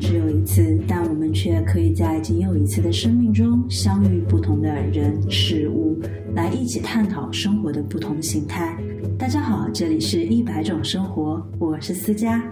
只有一次，但我们却可以在仅有一次的生命中相遇不同的人事物，来一起探讨生活的不同形态。大家好，这里是一百种生活，我是思佳。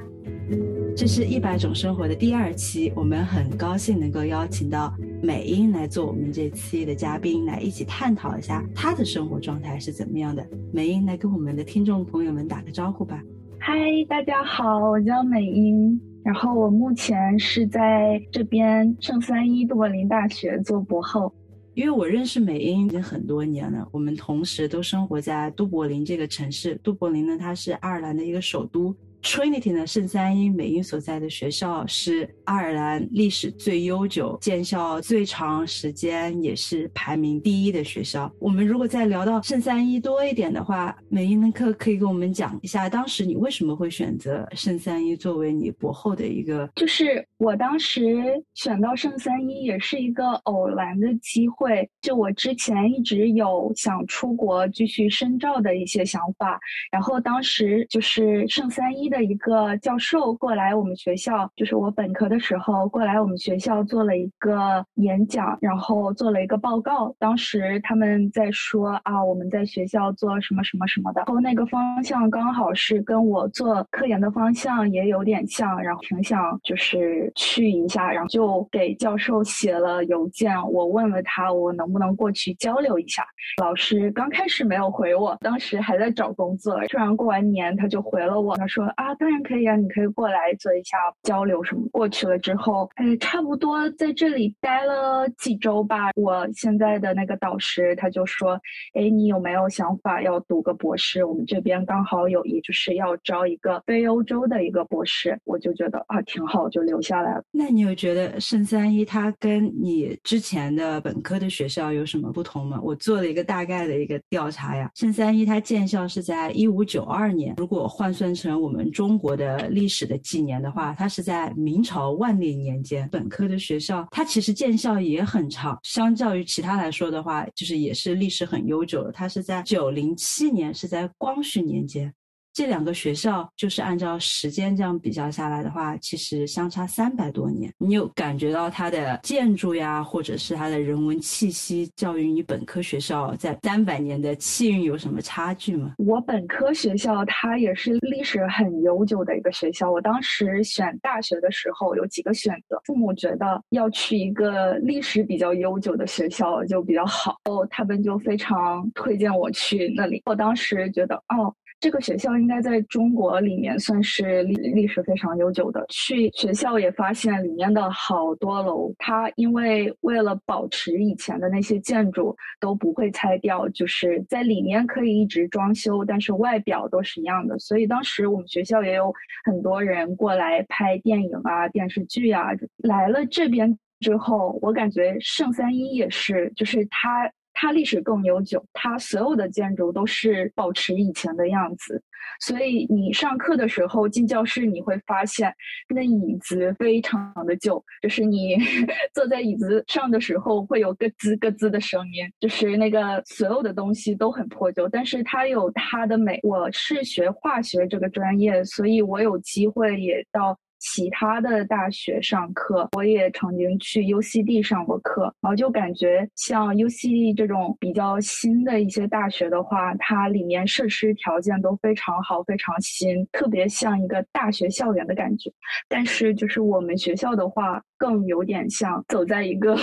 这是一百种生活的第二期，我们很高兴能够邀请到美英来做我们这期的嘉宾，来一起探讨一下她的生活状态是怎么样的。美英来跟我们的听众朋友们打个招呼吧。嗨，大家好，我叫美英，然后我目前是在这边圣三一杜柏林大学做博后。因为我认识美英已经很多年了，我们同时都生活在杜柏林这个城市。杜柏林呢，它是爱尔兰的一个首都。Trinity 呢，圣三一美英所在的学校是爱尔兰历史最悠久、建校最长时间，也是排名第一的学校。我们如果再聊到圣三一多一点的话，美英的课可以跟我们讲一下，当时你为什么会选择圣三一作为你博后的一个？就是我当时选到圣三一也是一个偶然的机会，就我之前一直有想出国继续深造的一些想法，然后当时就是圣三一。的一个教授过来我们学校，就是我本科的时候过来我们学校做了一个演讲，然后做了一个报告。当时他们在说啊，我们在学校做什么什么什么的，然后那个方向刚好是跟我做科研的方向也有点像，然后挺想就是去一下，然后就给教授写了邮件，我问了他我能不能过去交流一下。老师刚开始没有回我，当时还在找工作，突然过完年他就回了我，他说。啊，当然可以啊，你可以过来做一下交流什么。过去了之后，哎，差不多在这里待了几周吧。我现在的那个导师他就说，哎，你有没有想法要读个博士？我们这边刚好有一就是要招一个非欧洲的一个博士，我就觉得啊挺好，就留下来了。那你有觉得圣三一它跟你之前的本科的学校有什么不同吗？我做了一个大概的一个调查呀，圣三一它建校是在一五九二年，如果换算成我们。中国的历史的纪年的话，它是在明朝万历年间。本科的学校，它其实建校也很长，相较于其他来说的话，就是也是历史很悠久的。它是在九零七年，是在光绪年间。这两个学校就是按照时间这样比较下来的话，其实相差三百多年。你有感觉到它的建筑呀，或者是它的人文气息，教育你本科学校在三百年的气运有什么差距吗？我本科学校它也是历史很悠久的一个学校。我当时选大学的时候有几个选择，父母觉得要去一个历史比较悠久的学校就比较好，哦，他们就非常推荐我去那里。我当时觉得，哦。这个学校应该在中国里面算是历历史非常悠久的。去学校也发现里面的好多楼，它因为为了保持以前的那些建筑都不会拆掉，就是在里面可以一直装修，但是外表都是一样的。所以当时我们学校也有很多人过来拍电影啊、电视剧啊。来了这边之后，我感觉圣三一也是，就是它。它历史更悠久，它所有的建筑都是保持以前的样子，所以你上课的时候进教室，你会发现那椅子非常的旧，就是你 坐在椅子上的时候会有咯吱咯吱的声音，就是那个所有的东西都很破旧，但是它有它的美。我是学化学这个专业，所以我有机会也到。其他的大学上课，我也曾经去 U C D 上过课，然后就感觉像 U C D 这种比较新的一些大学的话，它里面设施条件都非常好，非常新，特别像一个大学校园的感觉。但是就是我们学校的话，更有点像走在一个。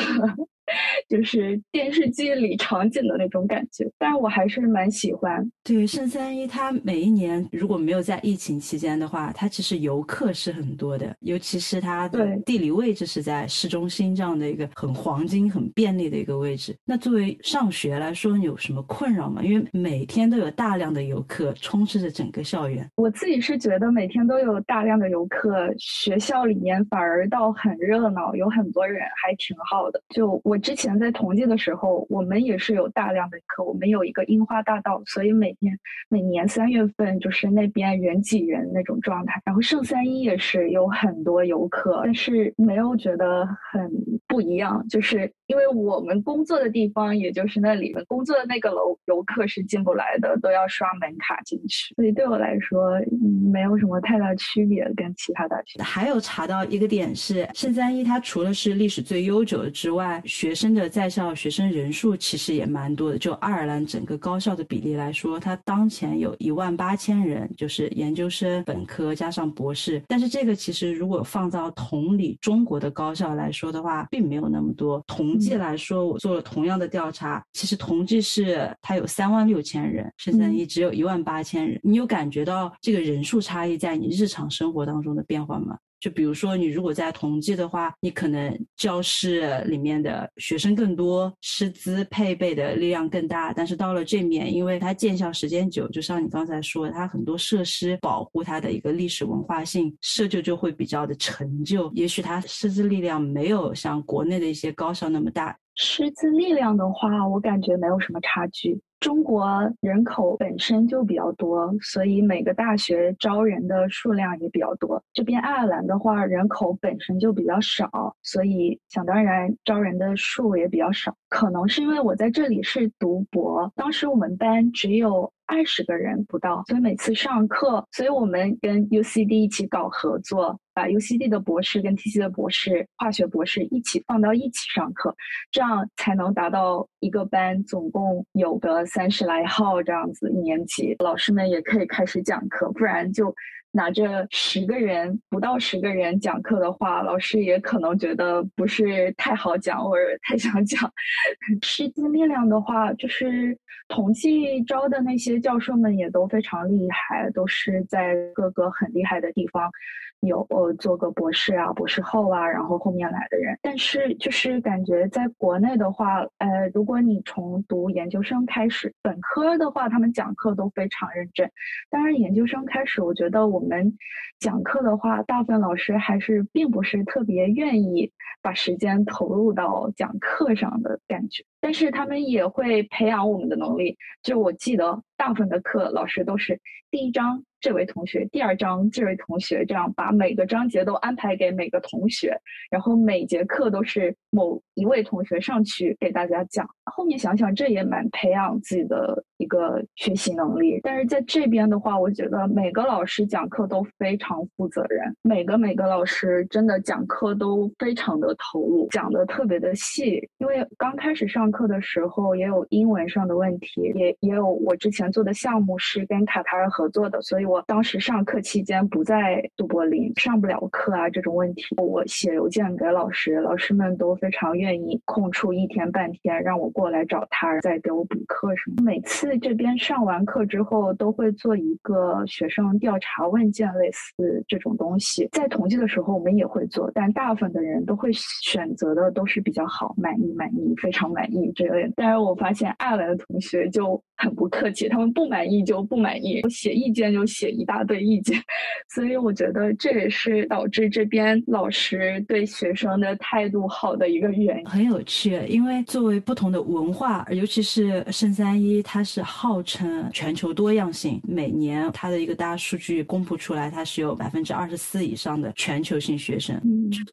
就是电视剧里场景的那种感觉，但是我还是蛮喜欢。对，圣三一它每一年如果没有在疫情期间的话，它其实游客是很多的，尤其是它的地理位置是在市中心这样的一个很黄金、很便利的一个位置。那作为上学来说，你有什么困扰吗？因为每天都有大量的游客充斥着整个校园。我自己是觉得每天都有大量的游客，学校里面反而倒很热闹，有很多人，还挺好的。就我。之前在同济的时候，我们也是有大量的课。我们有一个樱花大道，所以每天每年三月份就是那边人挤人那种状态。然后圣三一也是有很多游客，但是没有觉得很不一样，就是。因为我们工作的地方也就是那里，工作的那个楼游客是进不来的，都要刷门卡进去。所以对我来说，没有什么太大区别跟其他大学。还有查到一个点是，圣三一它除了是历史最悠久的之外，学生的在校学生人数其实也蛮多的。就爱尔兰整个高校的比例来说，它当前有一万八千人，就是研究生、本科加上博士。但是这个其实如果放到同理中国的高校来说的话，并没有那么多同。统计来说，我做了同样的调查，其实同济市它有三万六千人，深圳一只有一万八千人。你有感觉到这个人数差异在你日常生活当中的变化吗？就比如说，你如果在同济的话，你可能教室里面的学生更多，师资配备的力量更大。但是到了这面，因为它建校时间久，就像你刚才说，它很多设施保护它的一个历史文化性，设就就会比较的陈旧。也许它师资力量没有像国内的一些高校那么大。师资力量的话，我感觉没有什么差距。中国人口本身就比较多，所以每个大学招人的数量也比较多。这边爱尔兰的话，人口本身就比较少，所以想当然招人的数也比较少。可能是因为我在这里是读博，当时我们班只有。二十个人不到，所以每次上课，所以我们跟 UCD 一起搞合作，把 UCD 的博士跟 TC 的博士、化学博士一起放到一起上课，这样才能达到一个班总共有个三十来号这样子一年级，老师们也可以开始讲课，不然就。拿着十个人不到十个人讲课的话，老师也可能觉得不是太好讲或者太想讲。师资力量的话，就是同济招的那些教授们也都非常厉害，都是在各个很厉害的地方。有呃做个博士啊，博士后啊，然后后面来的人，但是就是感觉在国内的话，呃，如果你从读研究生开始，本科的话，他们讲课都非常认真。当然，研究生开始，我觉得我们讲课的话，大部分老师还是并不是特别愿意把时间投入到讲课上的感觉。但是他们也会培养我们的能力。就我记得，大部分的课老师都是第一章。这位同学，第二章这位同学，这样把每个章节都安排给每个同学，然后每节课都是某一位同学上去给大家讲。后面想想，这也蛮培养自己的一个学习能力。但是在这边的话，我觉得每个老师讲课都非常负责任，每个每个老师真的讲课都非常的投入，讲的特别的细。因为刚开始上课的时候也有英文上的问题，也也有我之前做的项目是跟卡塔尔合作的，所以我。我当时上课期间不在杜柏林，上不了课啊，这种问题，我写邮件给老师，老师们都非常愿意空出一天半天让我过来找他，再给我补课什么。每次这边上完课之后，都会做一个学生调查问卷，类似这种东西。在统计的时候，我们也会做，但大部分的人都会选择的都是比较好，满意、满意、非常满意这类。但是我发现爱来的同学就很不客气，他们不满意就不满意，写意见就写。一大堆意见，所以我觉得这也是导致这边老师对学生的态度好的一个原因。很有趣，因为作为不同的文化，尤其是圣三一，它是号称全球多样性。每年它的一个大数据公布出来，它是有百分之二十四以上的全球性学生。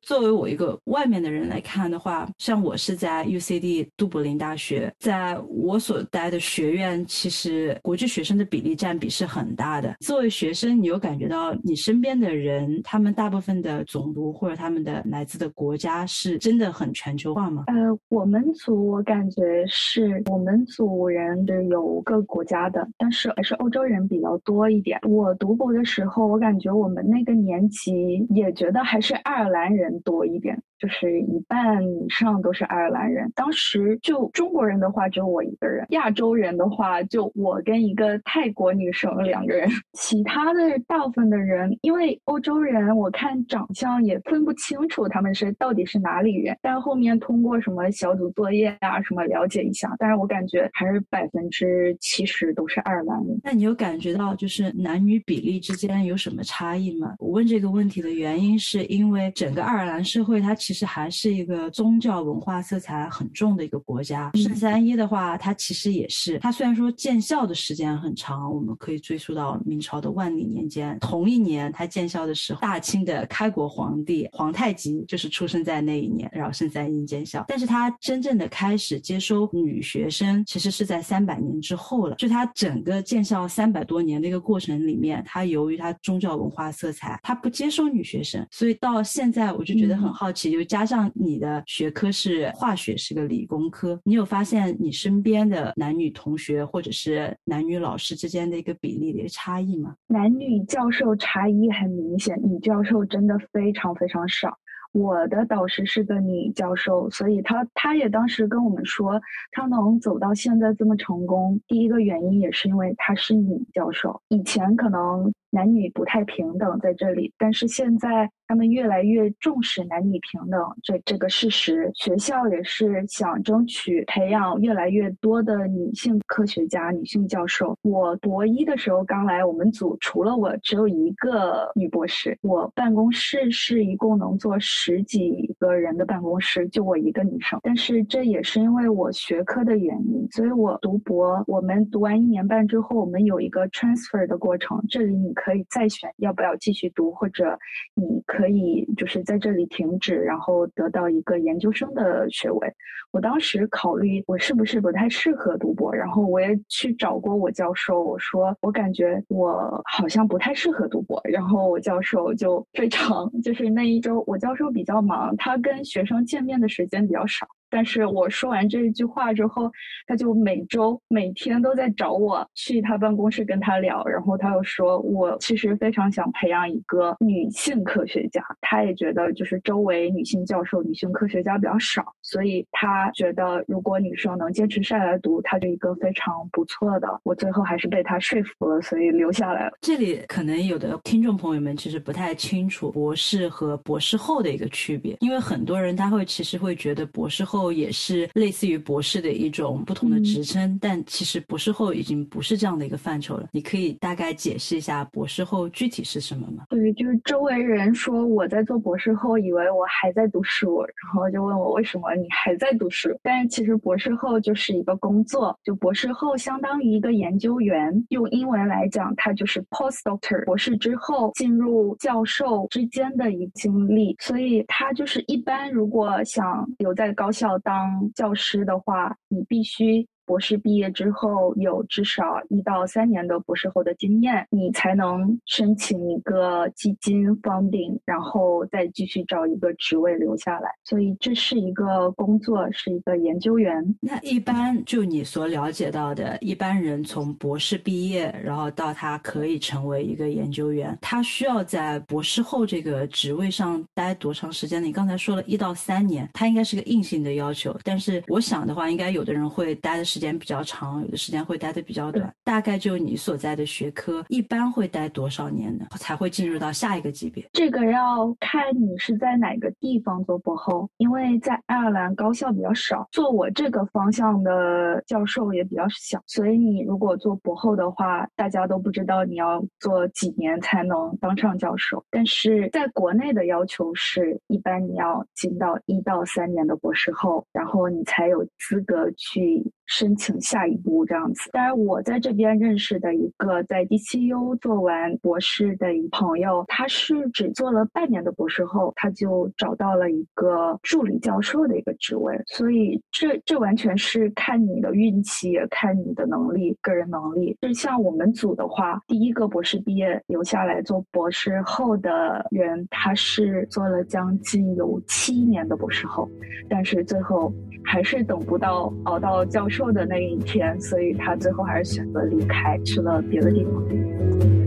作为我一个外面的人来看的话，像我是在 UCD 杜柏林大学，在我所待的学院，其实国际学生的比例占比是很大的。作为学生，你有感觉到你身边的人，他们大部分的种族或者他们的来自的国家是真的很全球化吗？呃，我们组我感觉是我们组人的有各国家的，但是还是欧洲人比较多一点。我读博的时候，我感觉我们那个年级也觉得还是爱尔兰人多一点。就是一半以上都是爱尔兰人。当时就中国人的话，只有我一个人；亚洲人的话，就我跟一个泰国女生两个人。其他的大部分的人，因为欧洲人，我看长相也分不清楚他们是到底是哪里人。但后面通过什么小组作业啊什么了解一下，但是我感觉还是百分之七十都是爱尔兰人。那你有感觉到就是男女比例之间有什么差异吗？我问这个问题的原因是因为整个爱尔兰社会它其其实还是一个宗教文化色彩很重的一个国家。圣三一的话，它其实也是，它虽然说建校的时间很长，我们可以追溯到明朝的万历年间。同一年，它建校的时候，大清的开国皇帝皇太极就是出生在那一年，然后圣三一建校。但是它真正的开始接收女学生，其实是在三百年之后了。就它整个建校三百多年的一个过程里面，它由于它宗教文化色彩，它不接收女学生，所以到现在我就觉得很好奇。加上你的学科是化学，是个理工科，你有发现你身边的男女同学或者是男女老师之间的一个比例的一个差异吗？男女教授差异很明显，女教授真的非常非常少。我的导师是个女教授，所以她她也当时跟我们说，她能走到现在这么成功，第一个原因也是因为她是女教授。以前可能男女不太平等在这里，但是现在。他们越来越重视男女平等这这个事实，学校也是想争取培养越来越多的女性科学家、女性教授。我博一的时候刚来，我们组除了我只有一个女博士。我办公室是一共能坐十几个人的办公室，就我一个女生。但是这也是因为我学科的原因，所以我读博，我们读完一年半之后，我们有一个 transfer 的过程，这里你可以再选要不要继续读，或者你可。以就是在这里停止，然后得到一个研究生的学位。我当时考虑我是不是不太适合读博，然后我也去找过我教授，我说我感觉我好像不太适合读博。然后我教授就非常就是那一周，我教授比较忙，他跟学生见面的时间比较少。但是我说完这一句话之后，他就每周每天都在找我去他办公室跟他聊，然后他又说，我其实非常想培养一个女性科学家，他也觉得就是周围女性教授、女性科学家比较少，所以他觉得如果女生能坚持下来读，他就一个非常不错的。我最后还是被他说服了，所以留下来了。这里可能有的听众朋友们其实不太清楚博士和博士后的一个区别，因为很多人他会其实会觉得博士后。后也是类似于博士的一种不同的职称，但其实博士后已经不是这样的一个范畴了。你可以大概解释一下博士后具体是什么吗？对，就是周围人说我在做博士后，以为我还在读书，然后就问我为什么你还在读书。但是其实博士后就是一个工作，就博士后相当于一个研究员，用英文来讲，它就是 postdoctor。博士之后进入教授之间的一个经历，所以他就是一般如果想留在高校。要当教师的话，你必须。博士毕业之后有至少一到三年的博士后的经验，你才能申请一个基金 funding，然后再继续找一个职位留下来。所以这是一个工作，是一个研究员。那一般就你所了解到的，一般人从博士毕业，然后到他可以成为一个研究员，他需要在博士后这个职位上待多长时间呢？你刚才说了一到三年，他应该是个硬性的要求。但是我想的话，应该有的人会待的。时间比较长，有的时间会待的比较短。大概就你所在的学科，一般会待多少年呢？才会进入到下一个级别？这个要看你是在哪个地方做博后，因为在爱尔兰高校比较少，做我这个方向的教授也比较小，所以你如果做博后的话，大家都不知道你要做几年才能当上教授。但是在国内的要求是，一般你要进到一到三年的博士后，然后你才有资格去。申请下一步这样子。当然，我在这边认识的一个在 DCU 做完博士的一朋友，他是只做了半年的博士后，他就找到了一个助理教授的一个职位。所以，这这完全是看你的运气，也看你的能力，个人能力。就像我们组的话，第一个博士毕业留下来做博士后的人，他是做了将近有七年的博士后，但是最后还是等不到熬到教授。后的那一天，所以他最后还是选择离开，去了别的地方。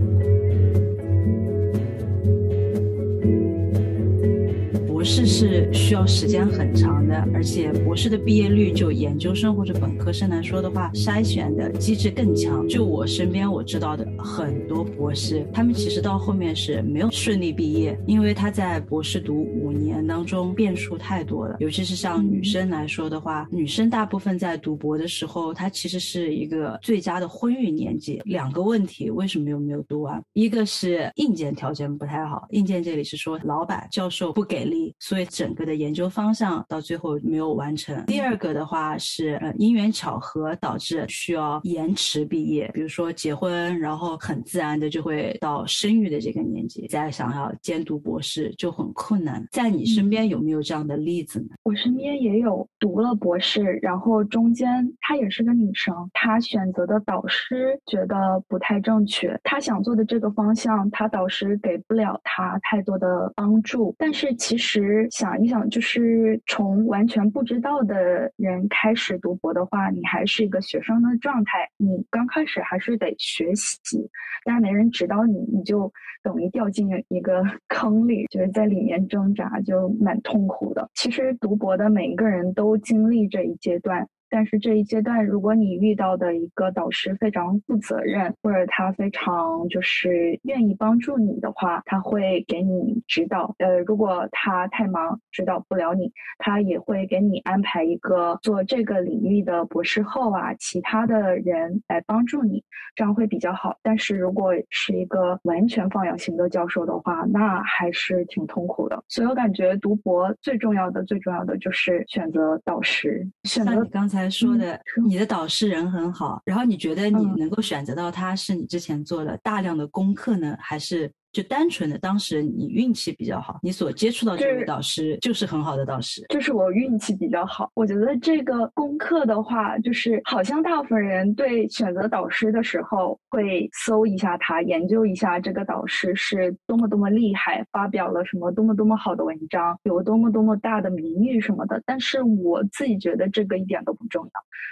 博士是需要时间很长的，而且博士的毕业率就研究生或者本科生来说的话，筛选的机制更强。就我身边我知道的很多博士，他们其实到后面是没有顺利毕业，因为他在博士读五年当中变数太多了。尤其是像女生来说的话，女生大部分在读博的时候，她其实是一个最佳的婚育年纪。两个问题，为什么又没有读完？一个是硬件条件不太好，硬件这里是说老板教授不给力。所以整个的研究方向到最后没有完成。第二个的话是呃因缘巧合导致需要延迟毕业，比如说结婚，然后很自然的就会到生育的这个年纪，再想要兼读博士就很困难。在你身边有没有这样的例子呢？我身边也有读了博士，然后中间她也是个女生，她选择的导师觉得不太正确，她想做的这个方向，她导师给不了她太多的帮助。但是其实想一想，就是从完全不知道的人开始读博的话，你还是一个学生的状态，你刚开始还是得学习，但是没人指导你，你就等于掉进一个 坑里，就是在里面挣扎，就蛮痛苦的。其实读博的每一个人都经历这一阶段。但是这一阶段，如果你遇到的一个导师非常负责任，或者他非常就是愿意帮助你的话，他会给你指导。呃，如果他太忙指导不了你，他也会给你安排一个做这个领域的博士后啊，其他的人来帮助你，这样会比较好。但是如果是一个完全放养型的教授的话，那还是挺痛苦的。所以我感觉读博最重要的、最重要的就是选择导师，选择刚才。才说的，你的导师人很好，然后你觉得你能够选择到他是你之前做了大量的功课呢，还是？就单纯的当时你运气比较好，你所接触到这位导师就是很好的导师。就是我运气比较好。我觉得这个功课的话，就是好像大部分人对选择导师的时候会搜一下他，研究一下这个导师是多么多么厉害，发表了什么多么多么好的文章，有多么多么大的名誉什么的。但是我自己觉得这个一点都不重要，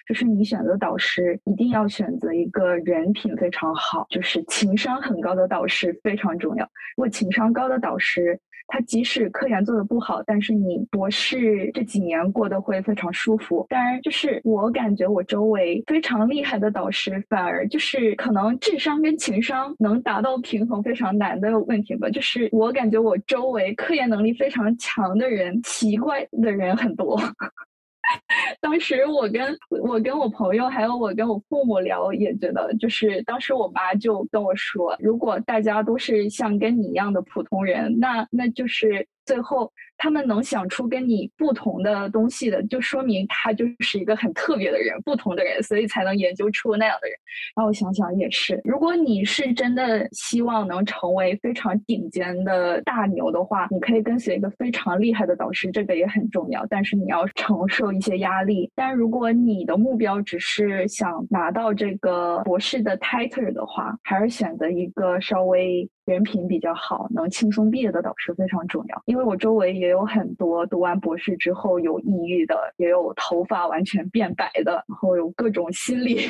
就是你选择导师一定要选择一个人品非常好，就是情商很高的导师非常重要。如果情商高的导师，他即使科研做的不好，但是你博士这几年过得会非常舒服。当然，就是我感觉我周围非常厉害的导师，反而就是可能智商跟情商能达到平衡非常难的问题吧。就是我感觉我周围科研能力非常强的人，奇怪的人很多。当时我跟我跟我朋友，还有我跟我父母聊，也觉得就是当时我妈就跟我说，如果大家都是像跟你一样的普通人，那那就是最后。他们能想出跟你不同的东西的，就说明他就是一个很特别的人，不同的人，所以才能研究出那样的人。然后我想想也是，如果你是真的希望能成为非常顶尖的大牛的话，你可以跟随一个非常厉害的导师，这个也很重要。但是你要承受一些压力。但如果你的目标只是想拿到这个博士的 title 的话，还是选择一个稍微。人品比较好，能轻松毕业的导师非常重要。因为我周围也有很多读完博士之后有抑郁的，也有头发完全变白的，然后有各种心理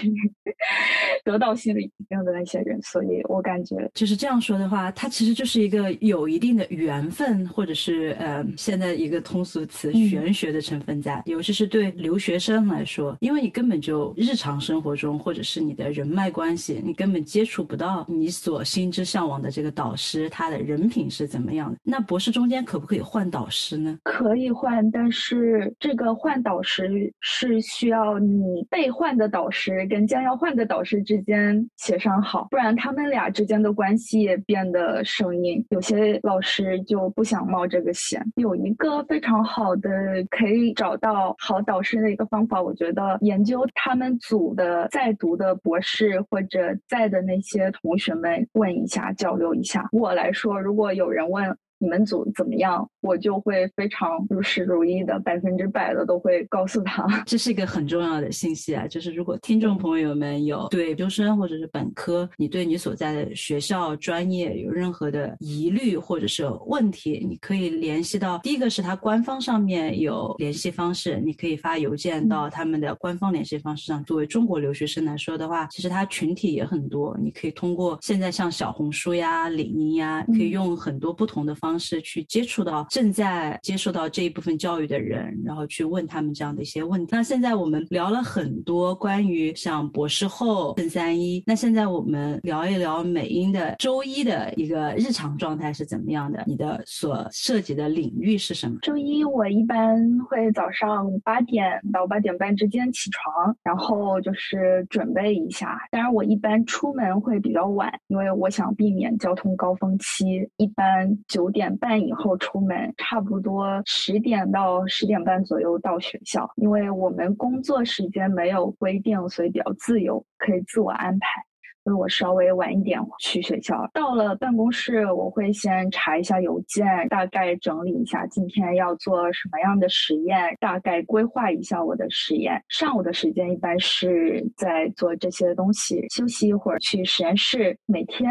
得到心理疾病的那些人。所以我感觉就是这样说的话，他其实就是一个有一定的缘分，或者是呃，现在一个通俗词玄学的成分在。尤其是对留学生来说，因为你根本就日常生活中或者是你的人脉关系，你根本接触不到你所心之向往的这。个导师他的人品是怎么样的？那博士中间可不可以换导师呢？可以换，但是这个换导师是需要你被换的导师跟将要换的导师之间协商好，不然他们俩之间的关系也变得生硬。有些老师就不想冒这个险。有一个非常好的可以找到好导师的一个方法，我觉得研究他们组的在读的博士或者在的那些同学们问一下交流。一下，我来说，如果有人问。你们组怎么样？我就会非常如实如意的，百分之百的都会告诉他。这是一个很重要的信息啊！就是如果听众朋友们有对研究生或者是本科，你对你所在的学校专业有任何的疑虑或者是问题，你可以联系到第一个是他官方上面有联系方式，你可以发邮件到他们的官方联系方式上。作为中国留学生来说的话，其实他群体也很多，你可以通过现在像小红书呀、领英呀，可以用很多不同的方。方式去接触到正在接受到这一部分教育的人，然后去问他们这样的一些问题。那现在我们聊了很多关于像博士后正三一，那现在我们聊一聊美英的周一的一个日常状态是怎么样的？你的所涉及的领域是什么？周一我一般会早上八点到八点半之间起床，然后就是准备一下。当然我一般出门会比较晚，因为我想避免交通高峰期，一般九。点半以后出门，差不多十点到十点半左右到学校。因为我们工作时间没有规定，所以比较自由，可以自我安排。所以我稍微晚一点去学校，到了办公室，我会先查一下邮件，大概整理一下今天要做什么样的实验，大概规划一下我的实验。上午的时间一般是在做这些东西，休息一会儿去实验室。每天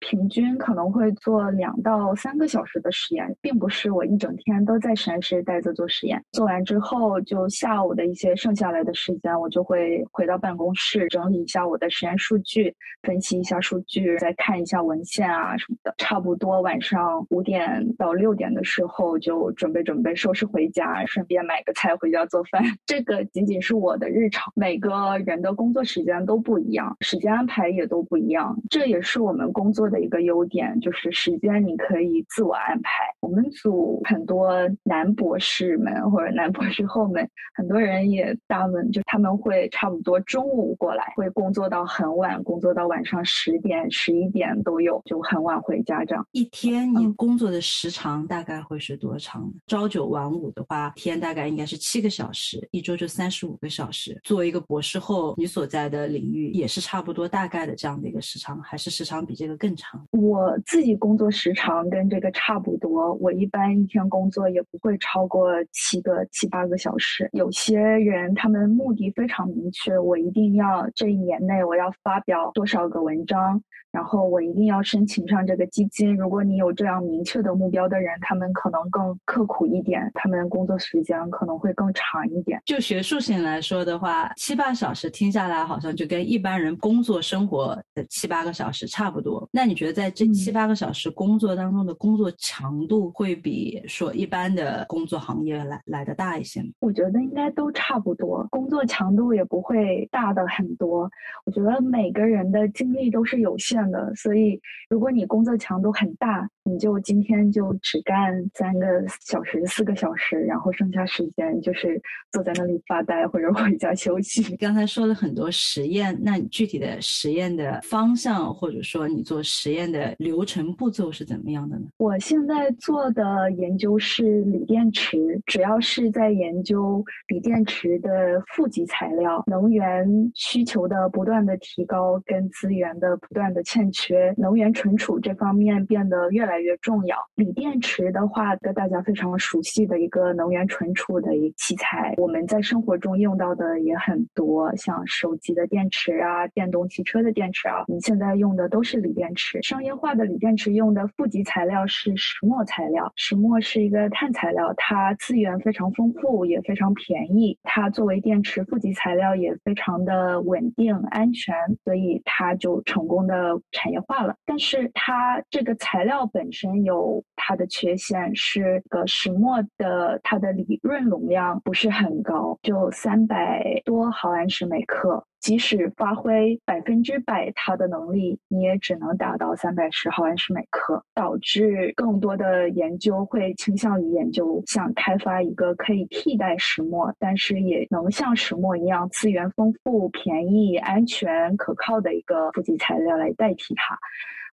平均可能会做两到三个小时的实验，并不是我一整天都在实验室待着做实验。做完之后，就下午的一些剩下来的时间，我就会回到办公室整理一下我的实验数据。分析一下数据，再看一下文献啊什么的，差不多晚上五点到六点的时候就准备准备收拾回家，顺便买个菜回家做饭。这个仅仅是我的日常，每个人的工作时间都不一样，时间安排也都不一样。这也是我们工作的一个优点，就是时间你可以自我安排。我们组很多男博士们或者男博士后们，很多人也大问，就他们会差不多中午过来，会工作到很晚，工作到晚。晚上十点、十一点都有，就很晚回家。这样一天你工作的时长大概会是多长？朝九晚五的话，天大概应该是七个小时，一周就三十五个小时。作为一个博士后，你所在的领域也是差不多大概的这样的一个时长，还是时长比这个更长？我自己工作时长跟这个差不多，我一般一天工作也不会超过七个七八个小时。有些人他们目的非常明确，我一定要这一年内我要发表多少。个文章。然后我一定要申请上这个基金。如果你有这样明确的目标的人，他们可能更刻苦一点，他们工作时间可能会更长一点。就学术性来说的话，七八小时听下来好像就跟一般人工作生活的七八个小时差不多。那你觉得在这七八个小时工作当中的工作强度会比说一般的工作行业来来的大一些吗？我觉得应该都差不多，工作强度也不会大的很多。我觉得每个人的精力都是有限。的，所以如果你工作强度很大，你就今天就只干三个小时、四个小时，然后剩下时间就是坐在那里发呆或者 回家休息。刚才说了很多实验，那你具体的实验的方向，或者说你做实验的流程步骤是怎么样的呢？我现在做的研究是锂电池，主要是在研究锂电池的负极材料，能源需求的不断的提高跟资源的不断的。欠缺能源存储这方面变得越来越重要。锂电池的话，跟大家非常熟悉的一个能源存储的一器材，我们在生活中用到的也很多，像手机的电池啊，电动汽车的电池啊，我们现在用的都是锂电池。商业化的锂电池用的负极材料是石墨材料，石墨是一个碳材料，它资源非常丰富，也非常便宜。它作为电池负极材料也非常的稳定安全，所以它它就成功的。产业化了，但是它这个材料本身有它的缺陷，是个石墨的，它的理论容量不是很高，就三百多毫安时每克。即使发挥百分之百它的能力，你也只能达到三百十毫安时每克，导致更多的研究会倾向于研究想开发一个可以替代石墨，但是也能像石墨一样资源丰富、便宜、安全、可靠的一个负极材料来代替它。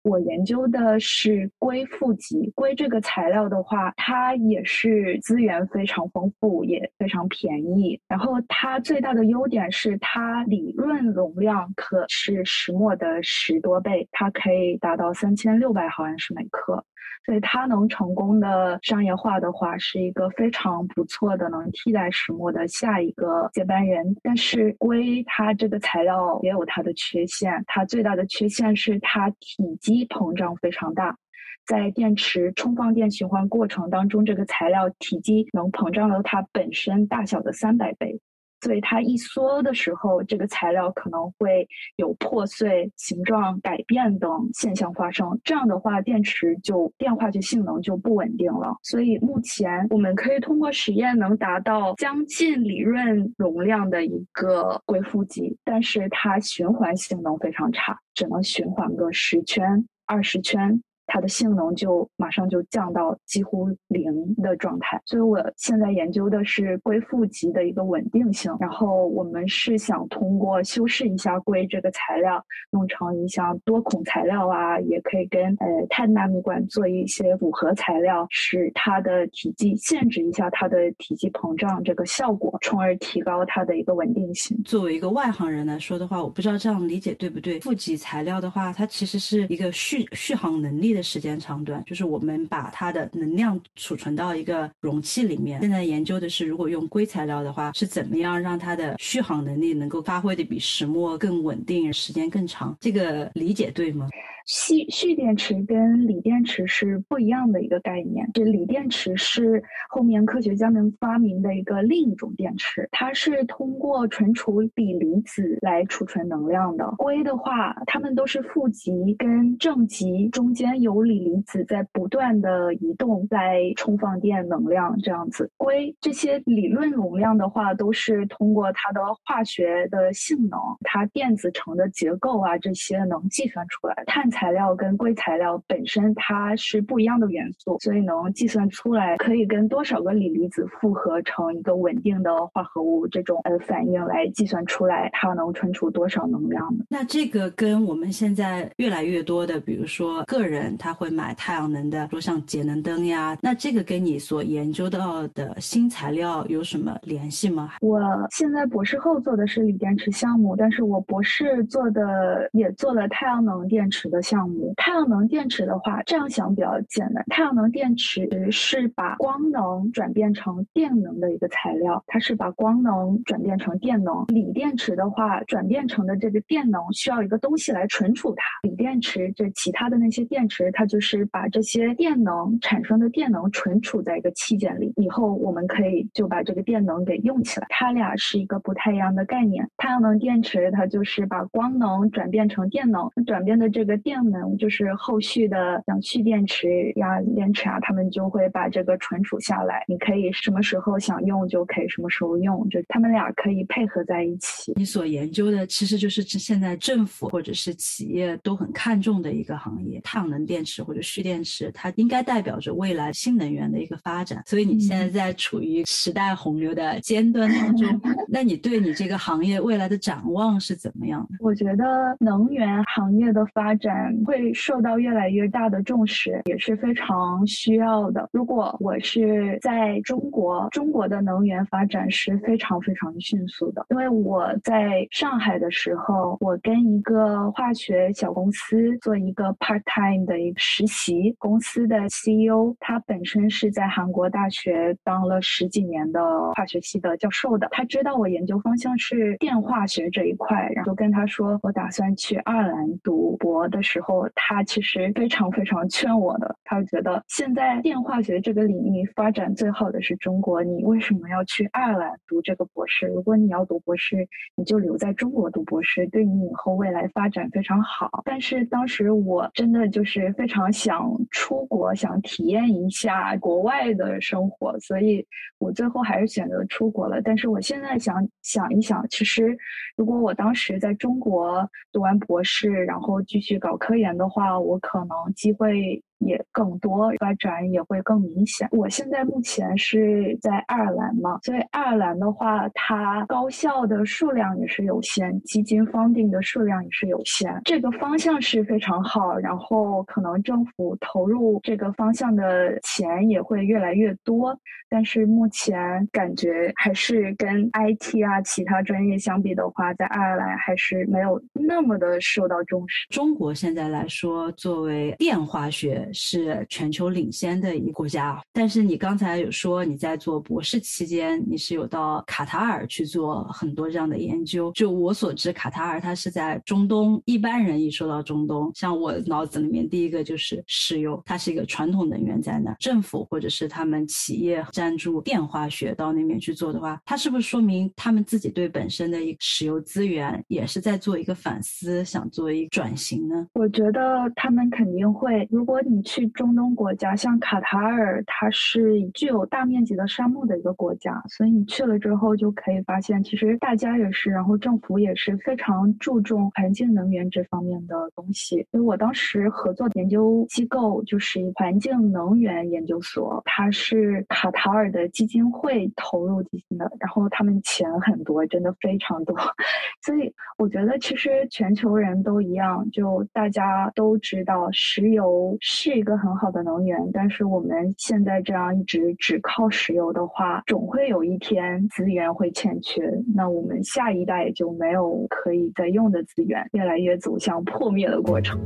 我研究的是硅负极，硅这个材料的话，它也是资源非常丰富，也非常便宜。然后它最大的优点是它理论容量可是石墨的十多倍，它可以达到三千六百毫安时每克。所以它能成功的商业化的话，是一个非常不错的能替代石墨的下一个接班人。但是硅它这个材料也有它的缺陷，它最大的缺陷是它体积一膨胀非常大，在电池充放电循环过程当中，这个材料体积能膨胀到它本身大小的三百倍。所以它一缩的时候，这个材料可能会有破碎、形状改变等现象发生。这样的话，电池就电化学性能就不稳定了。所以目前我们可以通过实验能达到将近理论容量的一个硅负极，但是它循环性能非常差，只能循环个十圈、二十圈。它的性能就马上就降到几乎零的状态。所以我现在研究的是硅负极的一个稳定性。然后我们是想通过修饰一下硅这个材料，弄成一项多孔材料啊，也可以跟呃碳纳米管做一些复合材料，使它的体积限制一下它的体积膨胀这个效果，从而提高它的一个稳定性。作为一个外行人来说的话，我不知道这样理解对不对？负极材料的话，它其实是一个续续航能力的时间长短，就是我们把它的能量储存到一个容器里面。现在研究的是，如果用硅材料的话，是怎么样让它的续航能力能够发挥的比石墨更稳定，时间更长？这个理解对吗？蓄蓄电池跟锂电池是不一样的一个概念。这锂电池是后面科学家们发明的一个另一种电池，它是通过存储锂离子来储存能量的。硅的话，它们都是负极跟正极中间有锂离子在不断的移动，来充放电能量这样子。硅这些理论容量的话，都是通过它的化学的性能，它电子层的结构啊这些能计算出来。碳材料跟硅材料本身它是不一样的元素，所以能计算出来可以跟多少个锂离子复合成一个稳定的化合物这种呃反应来计算出来它能存储多少能量的。那这个跟我们现在越来越多的，比如说个人他会买太阳能的，说像节能灯呀，那这个跟你所研究到的新材料有什么联系吗？我现在博士后做的是锂电池项目，但是我博士做的也做了太阳能电池的。项目太阳能电池的话，这样想比较简单。太阳能电池是把光能转变成电能的一个材料，它是把光能转变成电能。锂电池的话，转变成的这个电能需要一个东西来存储它。锂电池这其他的那些电池，它就是把这些电能产生的电能存储在一个器件里，以后我们可以就把这个电能给用起来。它俩是一个不太一样的概念。太阳能电池它就是把光能转变成电能，转变的这个电。电能就是后续的，像蓄电池呀、电池啊，他们就会把这个存储下来。你可以什么时候想用就可以什么时候用，就他们俩可以配合在一起。你所研究的其实就是现在政府或者是企业都很看重的一个行业——太阳能电池或者蓄电池，它应该代表着未来新能源的一个发展。所以你现在在处于时代洪流的尖端当中，那你对你这个行业未来的展望是怎么样的？我觉得能源行业的发展。会受到越来越大的重视，也是非常需要的。如果我是在中国，中国的能源发展是非常非常迅速的。因为我在上海的时候，我跟一个化学小公司做一个 part time 的一个实习，公司的 CEO 他本身是在韩国大学当了十几年的化学系的教授的，他知道我研究方向是电化学这一块，然后跟他说我打算去爱尔兰读博的。时时候，他其实非常非常劝我的。他觉得现在电化学这个领域发展最好的是中国，你为什么要去爱尔兰读这个博士？如果你要读博士，你就留在中国读博士，对你以后未来发展非常好。但是当时我真的就是非常想出国，想体验一下国外的生活，所以我最后还是选择出国了。但是我现在想想一想，其实如果我当时在中国读完博士，然后继续搞。科研的话，我可能机会。也更多发展也会更明显。我现在目前是在爱尔兰嘛，所以爱尔兰的话，它高校的数量也是有限，基金方定的数量也是有限。这个方向是非常好，然后可能政府投入这个方向的钱也会越来越多。但是目前感觉还是跟 IT 啊其他专业相比的话，在爱尔兰还是没有那么的受到重视。中国现在来说，作为电化学。是全球领先的一个国家，但是你刚才有说你在做博士期间，你是有到卡塔尔去做很多这样的研究。就我所知，卡塔尔它是在中东，一般人一说到中东，像我脑子里面第一个就是石油，它是一个传统能源在那。政府或者是他们企业赞助电化学到那边去做的话，它是不是说明他们自己对本身的一个石油资源也是在做一个反思，想做一个转型呢？我觉得他们肯定会，如果你你去中东国家，像卡塔尔，它是具有大面积的沙漠的一个国家，所以你去了之后就可以发现，其实大家也是，然后政府也是非常注重环境能源这方面的东西。所以我当时合作研究机构就是环境能源研究所，它是卡塔尔的基金会投入进行的，然后他们钱很多，真的非常多。所以我觉得其实全球人都一样，就大家都知道石油是一个很好的能源，但是我们现在这样一直只靠石油的话，总会有一天资源会欠缺，那我们下一代就没有可以再用的资源，越来越走向破灭的过程。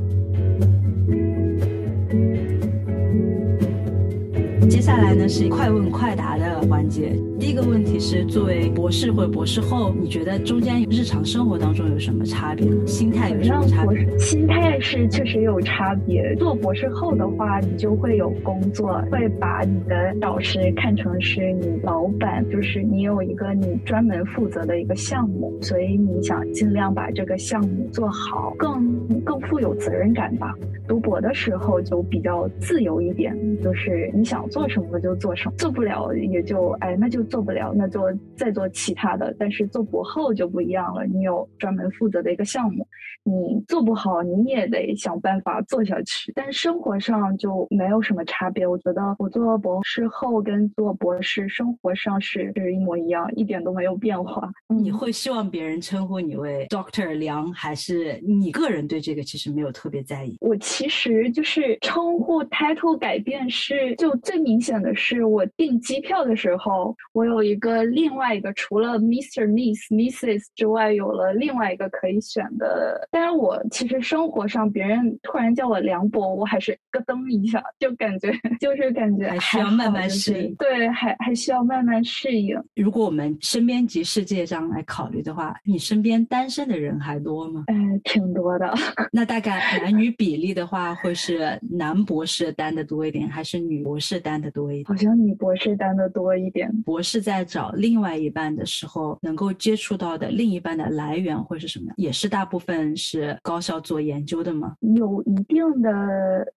接下来呢是快问快答环节。第一个问题是，作为博士或者博士后，你觉得中间日常生活当中有什么差别？心态有什么差别？心态是确实有差别。做博士后的话，你就会有工作，会把你的导师看成是你老板，就是你有一个你专门负责的一个项目，所以你想尽量把这个项目做好，更更富有责任感吧。读博的时候就比较自由一点，就是你想做什么就做什么，做不了也就哎那就做不了，那就再做其他的。但是做博后就不一样了，你有专门负责的一个项目，你做不好你也得想办法做下去。但生活上就没有什么差别，我觉得我做博士后跟做博士生活上是是一模一样，一点都没有变化。你会希望别人称呼你为 Doctor 梁，还是你个人对这个其实没有特别在意？我。其实就是称呼 title 改变是，就最明显的是我订机票的时候，我有一个另外一个除了 Mr. Miss Mrs 之外，有了另外一个可以选的。但是我其实生活上别人突然叫我梁博，我还是咯噔一下，就感觉就是感觉还需要慢慢适应。对，还还需要慢慢适应。如果我们身边及世界上来考虑的话，你身边单身的人还多吗？哎，挺多的。那大概男女比例的。话会是男博士单的多一点，还是女博士单的多一点？好像女博士单的多一点。博士在找另外一半的时候，能够接触到的另一半的来源会是什么？也是大部分是高校做研究的吗？有一定的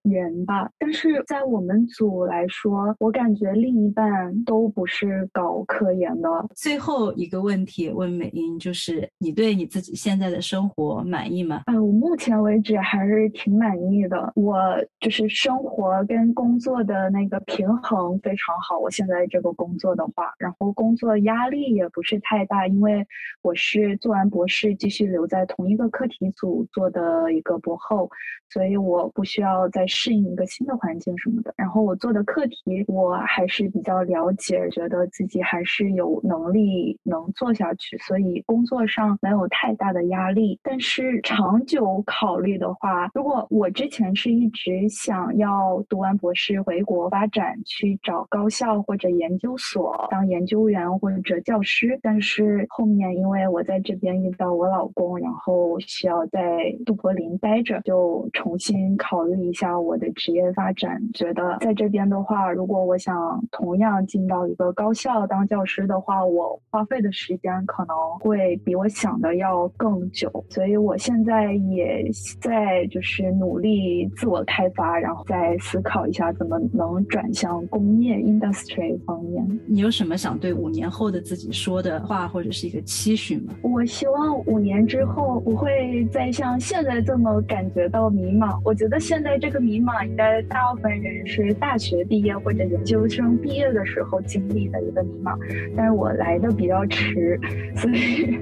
人吧，但是在我们组来说，我感觉另一半都不是搞科研的。最后一个问题问美英，就是你对你自己现在的生活满意吗？啊，我目前为止还是挺满意。的，我就是生活跟工作的那个平衡非常好。我现在这个工作的话，然后工作压力也不是太大，因为我是做完博士继续留在同一个课题组做的一个博后，所以我不需要再适应一个新的环境什么的。然后我做的课题我还是比较了解，觉得自己还是有能力能做下去，所以工作上没有太大的压力。但是长久考虑的话，如果我之前是一直想要读完博士回国发展，去找高校或者研究所当研究员或者教师。但是后面因为我在这边遇到我老公，然后需要在杜柏林待着，就重新考虑一下我的职业发展。觉得在这边的话，如果我想同样进到一个高校当教师的话，我花费的时间可能会比我想的要更久。所以我现在也在就是努力。自我开发，然后再思考一下怎么能转向工业 industry 方面。你有什么想对五年后的自己说的话，或者是一个期许吗？我希望五年之后不会再像现在这么感觉到迷茫。我觉得现在这个迷茫，应该大部分人是大学毕业或者研究生毕业的时候经历的一个迷茫。但是我来的比较迟，所以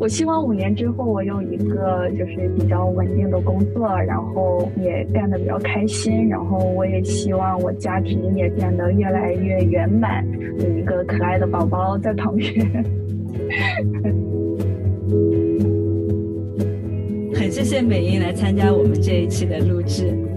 我希望五年之后我有一个就是比较稳定的工作，然后。也干得比较开心，然后我也希望我家庭也变得越来越圆满，有一个可爱的宝宝在旁边。很谢谢美英来参加我们这一期的录制。